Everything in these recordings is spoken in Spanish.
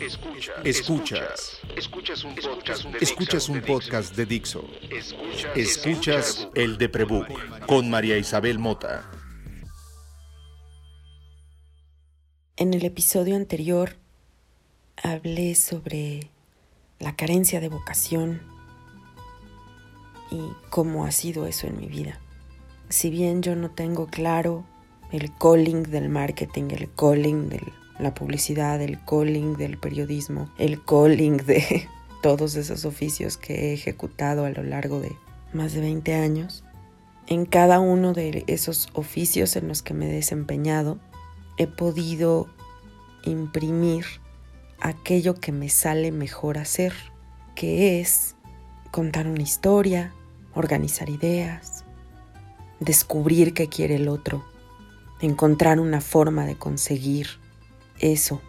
Escuchas. Escuchas. Escuchas un podcast de Escuchas un Dixo. podcast de Dixo. Escuchas, Escuchas el de Prebook con María Isabel Mota. En el episodio anterior hablé sobre la carencia de vocación y cómo ha sido eso en mi vida. Si bien yo no tengo claro el calling del marketing, el calling de la publicidad, el calling del periodismo, el calling de todos esos oficios que he ejecutado a lo largo de más de 20 años, en cada uno de esos oficios en los que me he desempeñado, he podido imprimir aquello que me sale mejor hacer, que es contar una historia, organizar ideas, descubrir qué quiere el otro, encontrar una forma de conseguir eso,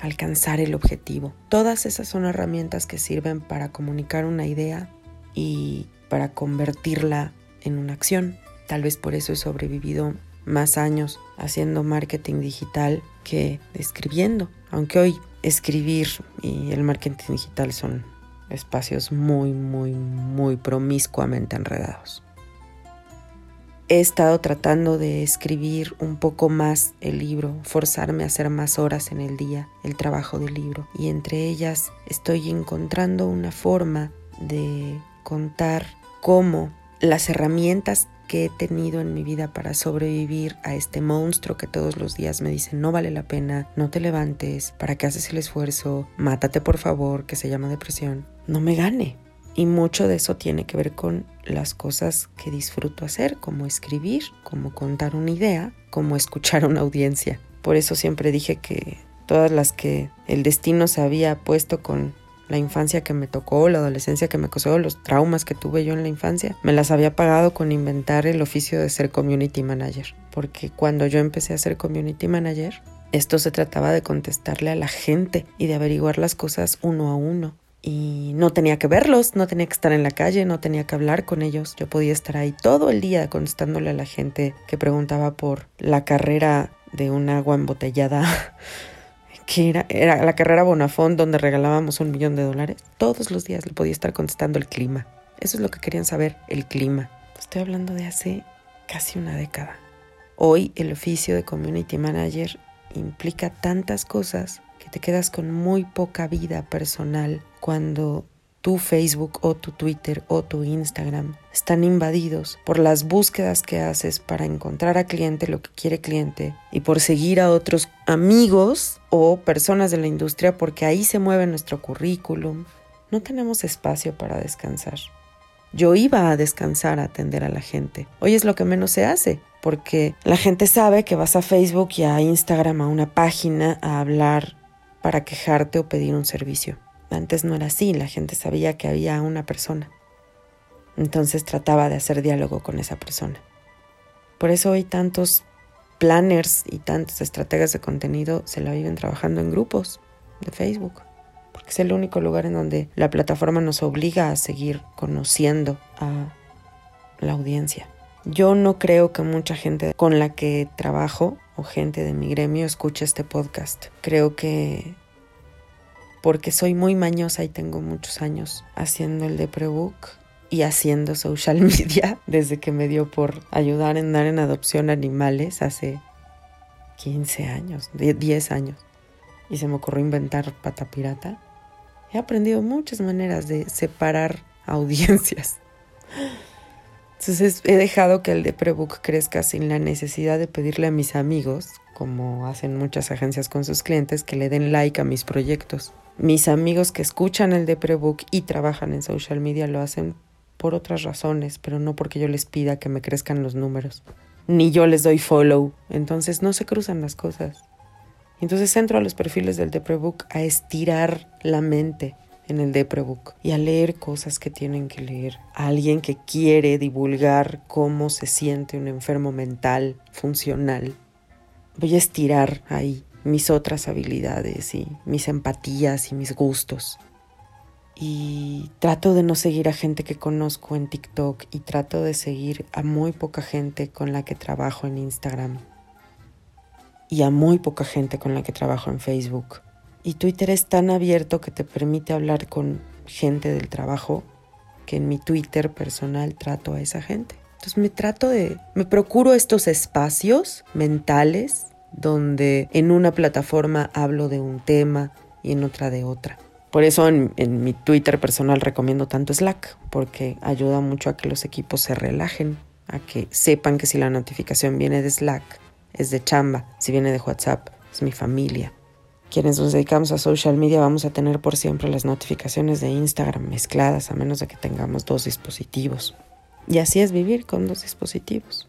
alcanzar el objetivo. Todas esas son herramientas que sirven para comunicar una idea y para convertirla en una acción. Tal vez por eso he sobrevivido más años haciendo marketing digital que escribiendo, aunque hoy escribir y el marketing digital son espacios muy, muy, muy promiscuamente enredados. He estado tratando de escribir un poco más el libro, forzarme a hacer más horas en el día, el trabajo del libro. Y entre ellas estoy encontrando una forma de contar cómo las herramientas que he tenido en mi vida para sobrevivir a este monstruo que todos los días me dicen no vale la pena, no te levantes, para qué haces el esfuerzo, mátate por favor, que se llama depresión, no me gane. Y mucho de eso tiene que ver con las cosas que disfruto hacer, como escribir, como contar una idea, como escuchar a una audiencia. Por eso siempre dije que todas las que el destino se había puesto con la infancia que me tocó, la adolescencia que me causó, los traumas que tuve yo en la infancia, me las había pagado con inventar el oficio de ser community manager. Porque cuando yo empecé a ser community manager, esto se trataba de contestarle a la gente y de averiguar las cosas uno a uno. Y no tenía que verlos, no tenía que estar en la calle, no tenía que hablar con ellos. Yo podía estar ahí todo el día contestándole a la gente que preguntaba por la carrera de un agua embotellada que era, era la carrera Bonafont donde regalábamos un millón de dólares. Todos los días le podía estar contestando el clima. Eso es lo que querían saber, el clima. Estoy hablando de hace casi una década. Hoy el oficio de community manager implica tantas cosas que te quedas con muy poca vida personal cuando tu Facebook o tu Twitter o tu Instagram están invadidos por las búsquedas que haces para encontrar a cliente lo que quiere cliente y por seguir a otros amigos o personas de la industria porque ahí se mueve nuestro currículum. No tenemos espacio para descansar. Yo iba a descansar a atender a la gente. Hoy es lo que menos se hace porque la gente sabe que vas a Facebook y a Instagram a una página a hablar para quejarte o pedir un servicio. Antes no era así, la gente sabía que había una persona. Entonces trataba de hacer diálogo con esa persona. Por eso hoy tantos planners y tantos estrategas de contenido se la viven trabajando en grupos de Facebook, porque es el único lugar en donde la plataforma nos obliga a seguir conociendo a la audiencia. Yo no creo que mucha gente con la que trabajo o gente de mi gremio escuche este podcast. Creo que porque soy muy mañosa y tengo muchos años haciendo el de prebook y haciendo social media desde que me dio por ayudar en dar en adopción animales hace 15 años, 10 años. Y se me ocurrió inventar pata pirata. He aprendido muchas maneras de separar audiencias. Entonces he dejado que el de prebook crezca sin la necesidad de pedirle a mis amigos, como hacen muchas agencias con sus clientes, que le den like a mis proyectos. Mis amigos que escuchan el de Prebook y trabajan en social media lo hacen por otras razones, pero no porque yo les pida que me crezcan los números. Ni yo les doy follow. Entonces no se cruzan las cosas. Entonces entro a los perfiles del de Prebook a estirar la mente en el de Prebook y a leer cosas que tienen que leer. A alguien que quiere divulgar cómo se siente un enfermo mental funcional. Voy a estirar ahí mis otras habilidades y mis empatías y mis gustos. Y trato de no seguir a gente que conozco en TikTok y trato de seguir a muy poca gente con la que trabajo en Instagram. Y a muy poca gente con la que trabajo en Facebook. Y Twitter es tan abierto que te permite hablar con gente del trabajo que en mi Twitter personal trato a esa gente. Entonces me trato de, me procuro estos espacios mentales donde en una plataforma hablo de un tema y en otra de otra. Por eso en, mi Twitter personal recomiendo tanto Slack, porque ayuda mucho a que los equipos se relajen, a que sepan que si la notificación viene de Slack, es de chamba, si viene de WhatsApp, es mi familia. Quienes nos dedicamos a social media vamos a tener por siempre las notificaciones de Instagram mezcladas, a menos de que tengamos dos dispositivos. Y así es vivir con dos dispositivos.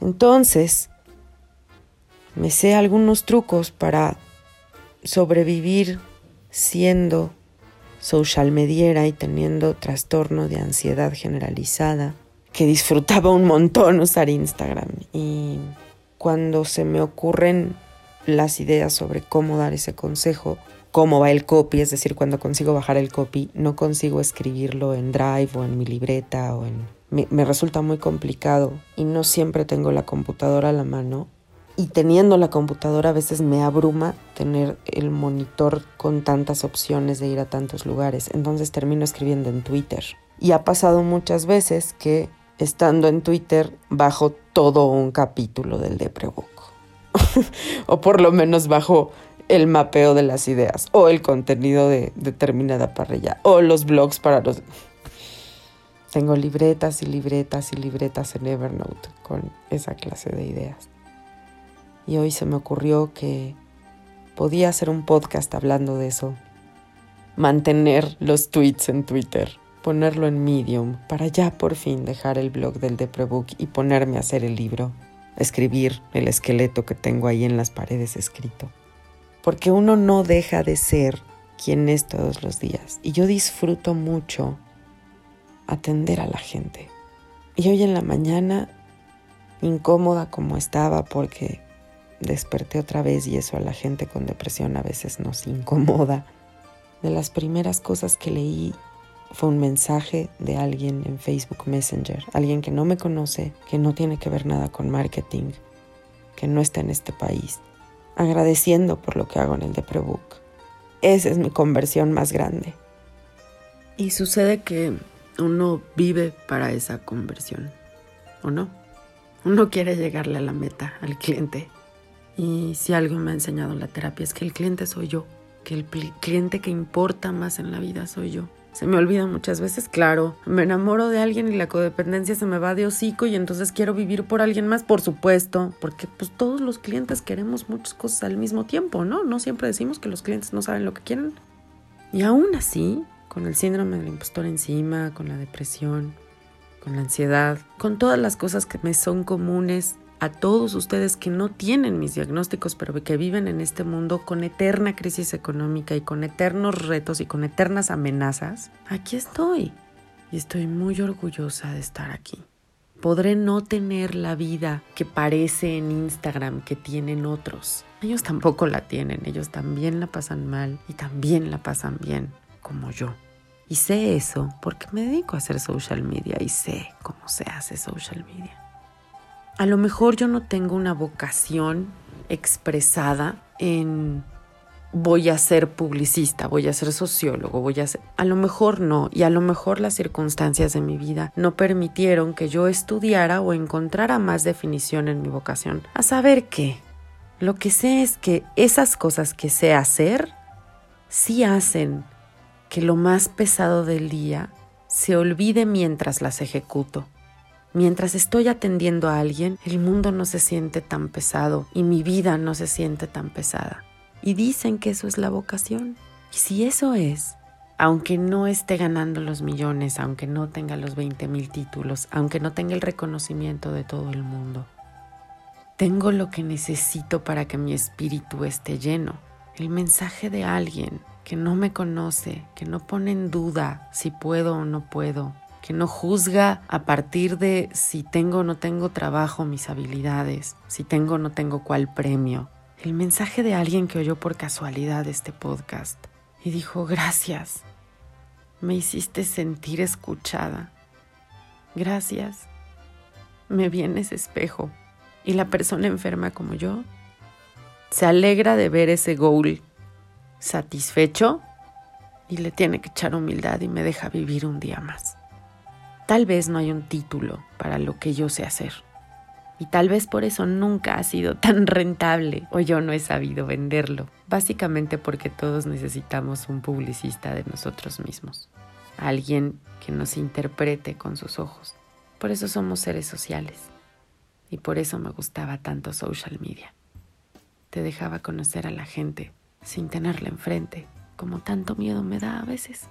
Entonces, me sé algunos trucos para sobrevivir siendo social mediera y teniendo trastorno de ansiedad generalizada, que disfrutaba un montón usar Instagram. Y cuando se me ocurren las ideas sobre cómo dar ese consejo, cómo va el copy, es decir, cuando consigo bajar el copy, no consigo escribirlo en Drive o en mi libreta o en... Me, me resulta muy complicado y no siempre tengo la computadora a la mano y teniendo la computadora a veces me abruma tener el monitor con tantas opciones de ir a tantos lugares. Entonces termino escribiendo en Twitter. Y ha pasado muchas veces que estando en Twitter bajo todo un capítulo del Deprebook. o por lo menos bajo el mapeo de las ideas o el contenido de determinada parrilla o los blogs para los... Tengo libretas y libretas y libretas en Evernote con esa clase de ideas y hoy se me ocurrió que podía hacer un podcast hablando de eso. Mantener los tweets en Twitter, ponerlo en Medium para ya por fin dejar el blog del Deprebook y ponerme a hacer el libro, escribir el esqueleto que tengo ahí en las paredes escrito. Porque uno no deja de ser quien es todos los días y yo disfruto mucho atender a la gente. Y hoy en la mañana, incómoda como estaba porque desperté otra vez y eso a la gente con depresión a veces nos incomoda. De las primeras cosas que leí fue un mensaje de alguien en Facebook Messenger, alguien que no me conoce, que no tiene que ver nada con marketing, que no está en este país, agradeciendo por lo que hago en el Deprebook. Esa es mi conversión más grande. Y sucede que uno vive para esa conversión, ¿o no? Uno quiere llegarle a la meta, al cliente, y si algo me ha enseñado la terapia es que el cliente soy yo, que el cliente que importa más en la vida soy yo. Se me olvida muchas veces, claro, me enamoro de alguien y la codependencia se me va de hocico y entonces quiero vivir por alguien más, por supuesto, porque pues todos los clientes queremos muchas cosas al mismo tiempo, ¿no? No siempre decimos que los clientes no saben lo que quieren. Y aún así, con el síndrome del impostor encima, con la depresión, con la ansiedad, con todas las cosas que me son comunes a todos ustedes que no tienen mis diagnósticos, pero que viven en este mundo con eterna crisis económica y con eternos retos y con eternas amenazas, aquí estoy. Y estoy muy orgullosa de estar aquí. Podré no tener la vida que parece en Instagram que tienen otros. Ellos tampoco la tienen, ellos también la pasan mal y también la pasan bien, como yo. Y sé eso porque me dedico a hacer social media y sé cómo se hace social media. A lo mejor yo no tengo una vocación expresada en voy a ser publicista, voy a ser sociólogo, voy a ser... A lo mejor no, y a lo mejor las circunstancias de mi vida no permitieron que yo estudiara o encontrara más definición en mi vocación. A saber qué. Lo que sé es que esas cosas que sé hacer sí hacen que lo más pesado del día se olvide mientras las ejecuto. Mientras estoy atendiendo a alguien, el mundo no se siente tan pesado y mi vida no se siente tan pesada. Y dicen que eso es la vocación. Y si eso es, aunque no esté ganando los millones, aunque no tenga los 20 mil títulos, aunque no tenga el reconocimiento de todo el mundo, tengo lo que necesito para que mi espíritu esté lleno. El mensaje de alguien que no me conoce, que no pone en duda si puedo o no puedo, que no juzga a partir de si tengo o no tengo trabajo, mis habilidades, si tengo o no tengo cuál premio. El mensaje de alguien que oyó por casualidad este podcast y dijo, gracias, me hiciste sentir escuchada. Gracias, me vienes espejo. Y la persona enferma como yo se alegra de ver ese goal satisfecho y le tiene que echar humildad y me deja vivir un día más. Tal vez no hay un título para lo que yo sé hacer. Y tal vez por eso nunca ha sido tan rentable o yo no he sabido venderlo. Básicamente porque todos necesitamos un publicista de nosotros mismos. Alguien que nos interprete con sus ojos. Por eso somos seres sociales. Y por eso me gustaba tanto social media. Te dejaba conocer a la gente sin tenerla enfrente, como tanto miedo me da a veces.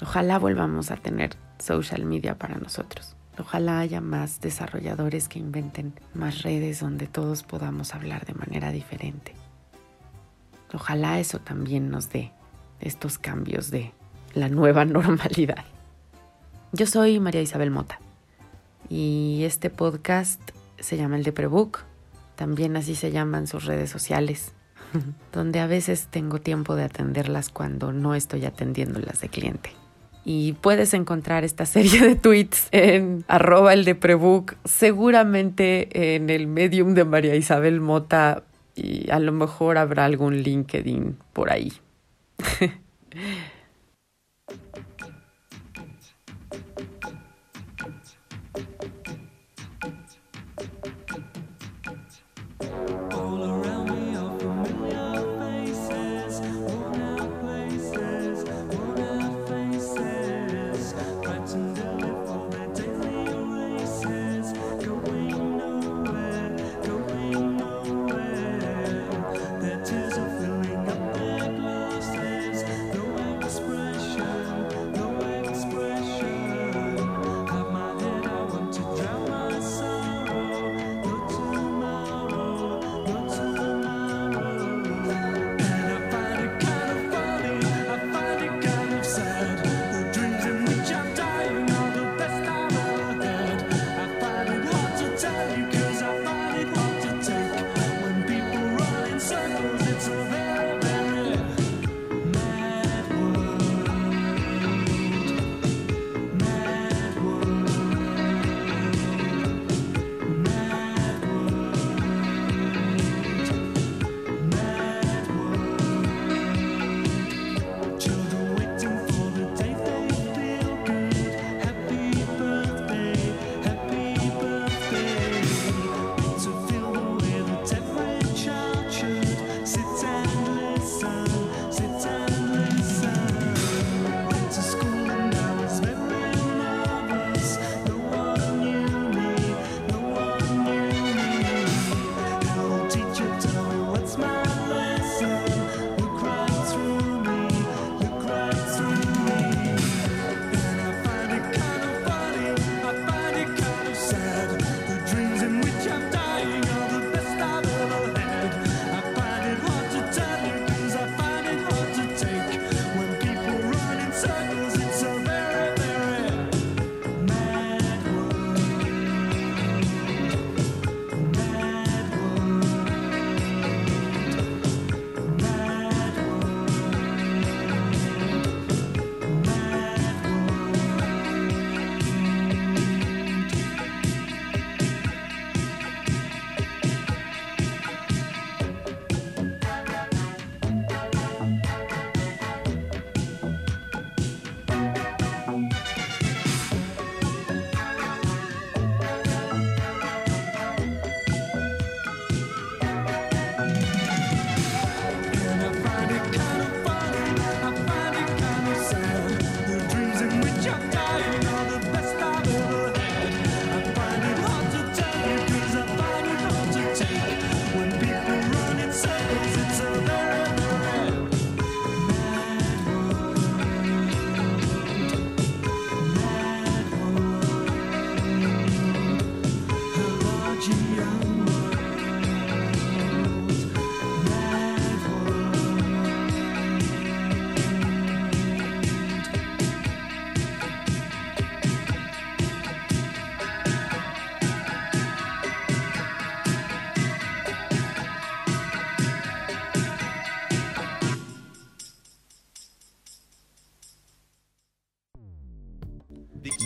Ojalá volvamos a tener social media para nosotros. Ojalá haya más desarrolladores que inventen más redes donde todos podamos hablar de manera diferente. Ojalá eso también nos dé estos cambios de la nueva normalidad. Yo soy María Isabel Mota y este podcast se llama el de Prebook. También así se llaman sus redes sociales, donde a veces tengo tiempo de atenderlas cuando no estoy atendiéndolas de cliente. Y puedes encontrar esta serie de tweets en arroba el de seguramente en el medium de María Isabel Mota y a lo mejor habrá algún LinkedIn por ahí.